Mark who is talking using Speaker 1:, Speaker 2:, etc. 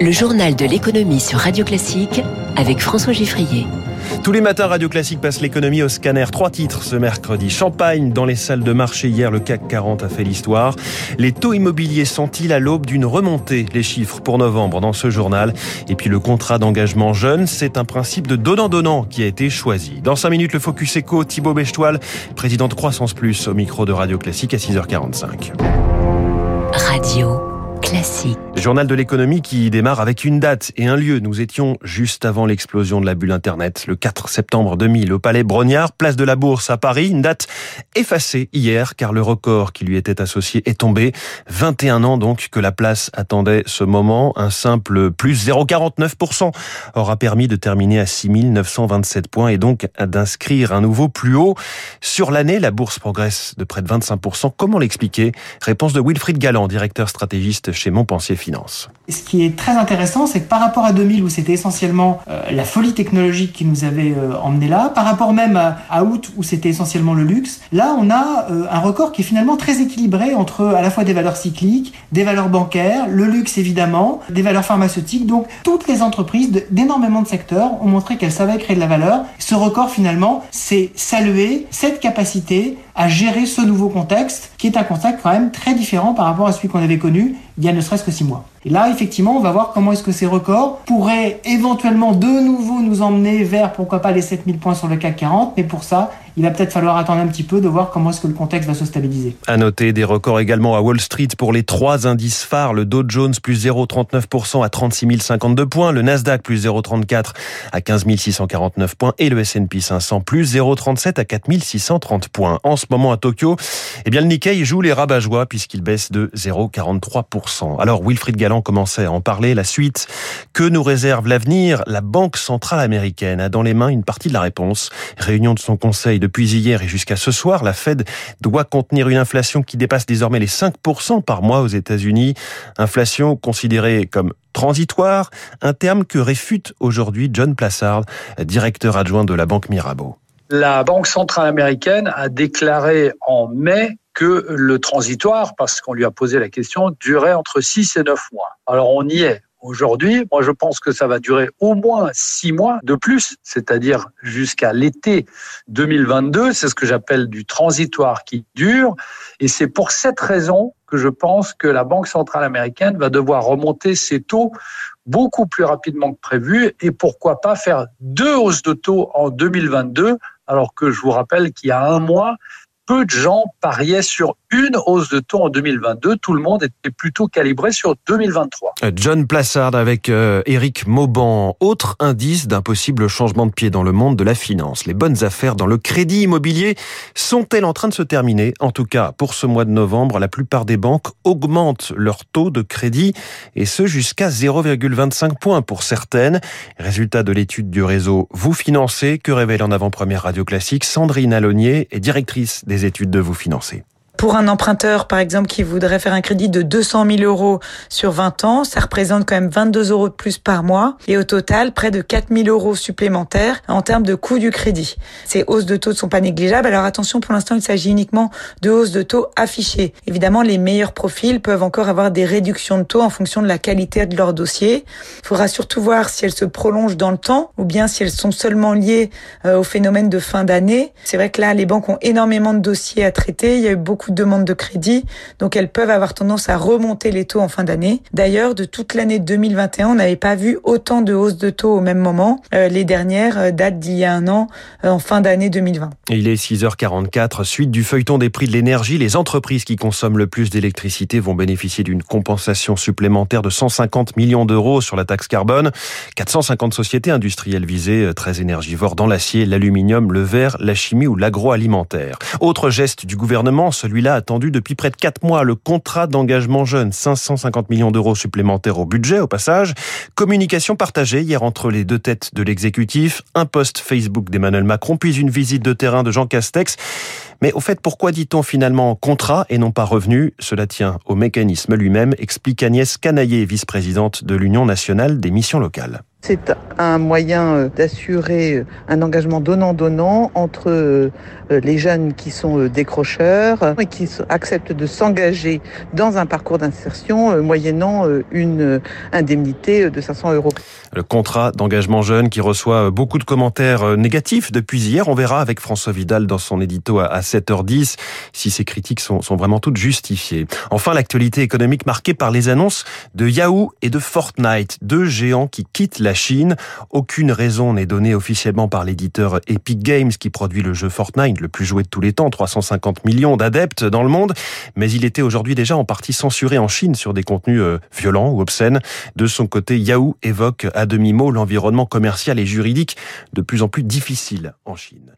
Speaker 1: Le journal de l'économie sur Radio Classique avec François Giffrier.
Speaker 2: Tous les matins, Radio Classique passe l'économie au scanner. Trois titres ce mercredi. Champagne dans les salles de marché. Hier, le CAC 40 a fait l'histoire. Les taux immobiliers sont-ils à l'aube d'une remontée? Les chiffres pour novembre dans ce journal. Et puis le contrat d'engagement jeune, c'est un principe de donnant-donnant qui a été choisi. Dans cinq minutes, le Focus Eco, Thibaut Bechtoile, président de Croissance Plus, au micro de Radio Classique à 6h45.
Speaker 1: Radio.
Speaker 2: Journal de l'économie qui démarre avec une date et un lieu. Nous étions juste avant l'explosion de la bulle Internet, le 4 septembre 2000, au Palais Brognard, place de la Bourse à Paris. Une date effacée hier, car le record qui lui était associé est tombé. 21 ans donc que la place attendait ce moment. Un simple plus 0,49% aura permis de terminer à 6927 points et donc d'inscrire un nouveau plus haut. Sur l'année, la Bourse progresse de près de 25%. Comment l'expliquer? Réponse de Wilfried Galland, directeur stratégiste chez Montpensier Finance.
Speaker 3: Ce qui est très intéressant, c'est que par rapport à 2000 où c'était essentiellement euh, la folie technologique qui nous avait euh, emmené là, par rapport même à, août où c'était essentiellement le luxe, là on a euh, un record qui est finalement très équilibré entre à la fois des valeurs cycliques, des valeurs bancaires, le luxe évidemment, des valeurs pharmaceutiques. Donc toutes les entreprises d'énormément de, secteurs ont montré qu'elles savaient créer de la valeur. Ce record finalement, c'est saluer cette capacité à gérer ce nouveau contexte, qui est un contexte quand même très différent par rapport à celui qu'on avait connu il y a ne serait-ce que six mois. Et là, effectivement, on va voir comment est-ce que ces records pourraient éventuellement de nouveau nous emmener vers, pourquoi pas, les 7000 points sur le CAC 40. Mais pour ça, il va peut-être falloir attendre un petit peu de voir comment est-ce que le contexte va se stabiliser.
Speaker 2: À noter des records également à Wall Street pour les trois indices phares. Le Dow Jones plus 0,39% à 36 052 points. Le Nasdaq plus 0,34 à 15 649 points. Et le S&P 500 plus 0,37 à 4 630 points. En ce moment à Tokyo, eh bien, le Nikkei joue les rabat joie puisqu'il baisse de 0,43%. Alors, Wilfried Galland commençait à en parler. La suite, que nous réserve l'avenir? La Banque centrale américaine a dans les mains une partie de la réponse. Réunion de son conseil depuis hier et jusqu'à ce soir, la Fed doit contenir une inflation qui dépasse désormais les 5% par mois aux États-Unis. Inflation considérée comme transitoire, un terme que réfute aujourd'hui John Plassard, directeur adjoint de la Banque Mirabeau.
Speaker 4: La Banque centrale américaine a déclaré en mai que le transitoire, parce qu'on lui a posé la question, durait entre 6 et 9 mois. Alors on y est. Aujourd'hui, moi je pense que ça va durer au moins six mois de plus, c'est-à-dire jusqu'à l'été 2022. C'est ce que j'appelle du transitoire qui dure. Et c'est pour cette raison que je pense que la Banque centrale américaine va devoir remonter ses taux beaucoup plus rapidement que prévu et pourquoi pas faire deux hausses de taux en 2022 alors que je vous rappelle qu'il y a un mois, peu de gens pariaient sur une hausse de taux en 2022. Tout le monde était plutôt calibré sur 2023.
Speaker 2: Euh, John Plassard avec euh, Eric Mauban. Autre indice d'un possible changement de pied dans le monde de la finance. Les bonnes affaires dans le crédit immobilier sont-elles en train de se terminer? En tout cas, pour ce mois de novembre, la plupart des banques augmentent leur taux de crédit et ce jusqu'à 0,25 points pour certaines. Résultat de l'étude du réseau Vous financez que révèle en avant-première radio classique Sandrine Alonier est directrice des études de Vous financer.
Speaker 5: Pour un emprunteur, par exemple, qui voudrait faire un crédit de 200 000 euros sur 20 ans, ça représente quand même 22 euros de plus par mois et au total près de 4 000 euros supplémentaires en termes de coût du crédit. Ces hausses de taux ne sont pas négligeables. Alors attention, pour l'instant, il s'agit uniquement de hausses de taux affichées. Évidemment, les meilleurs profils peuvent encore avoir des réductions de taux en fonction de la qualité de leur dossier. Il faudra surtout voir si elles se prolongent dans le temps ou bien si elles sont seulement liées euh, au phénomène de fin d'année. C'est vrai que là, les banques ont énormément de dossiers à traiter. Il y a eu beaucoup de demandes de crédit, donc elles peuvent avoir tendance à remonter les taux en fin d'année. D'ailleurs, de toute l'année 2021, on n'avait pas vu autant de hausses de taux au même moment. Euh, les dernières euh, datent d'il y a un an, euh, en fin d'année 2020.
Speaker 2: Il est 6h44, suite du feuilleton des prix de l'énergie, les entreprises qui consomment le plus d'électricité vont bénéficier d'une compensation supplémentaire de 150 millions d'euros sur la taxe carbone. 450 sociétés industrielles visées, très énergivores dans l'acier, l'aluminium, le verre, la chimie ou l'agroalimentaire. Autre geste du gouvernement, celui celui-là attendu depuis près de 4 mois. Le contrat d'engagement jeune, 550 millions d'euros supplémentaires au budget, au passage. Communication partagée hier entre les deux têtes de l'exécutif. Un post Facebook d'Emmanuel Macron, puis une visite de terrain de Jean Castex. Mais au fait, pourquoi dit-on finalement contrat et non pas revenu? Cela tient au mécanisme lui-même, explique Agnès Canaillé, vice-présidente de l'Union nationale des missions locales.
Speaker 6: C'est un moyen d'assurer un engagement donnant-donnant entre les jeunes qui sont décrocheurs et qui acceptent de s'engager dans un parcours d'insertion moyennant une indemnité de 500 euros.
Speaker 2: Le contrat d'engagement jeune qui reçoit beaucoup de commentaires négatifs depuis hier. On verra avec François Vidal dans son édito à 7h10 si ces critiques sont, sont vraiment toutes justifiées. Enfin, l'actualité économique marquée par les annonces de Yahoo et de Fortnite, deux géants qui quittent la Chine. Aucune raison n'est donnée officiellement par l'éditeur Epic Games qui produit le jeu Fortnite, le plus joué de tous les temps, 350 millions d'adeptes dans le monde, mais il était aujourd'hui déjà en partie censuré en Chine sur des contenus euh, violents ou obscènes. De son côté, Yahoo évoque à demi-mot l'environnement commercial et juridique de plus en plus difficile en Chine.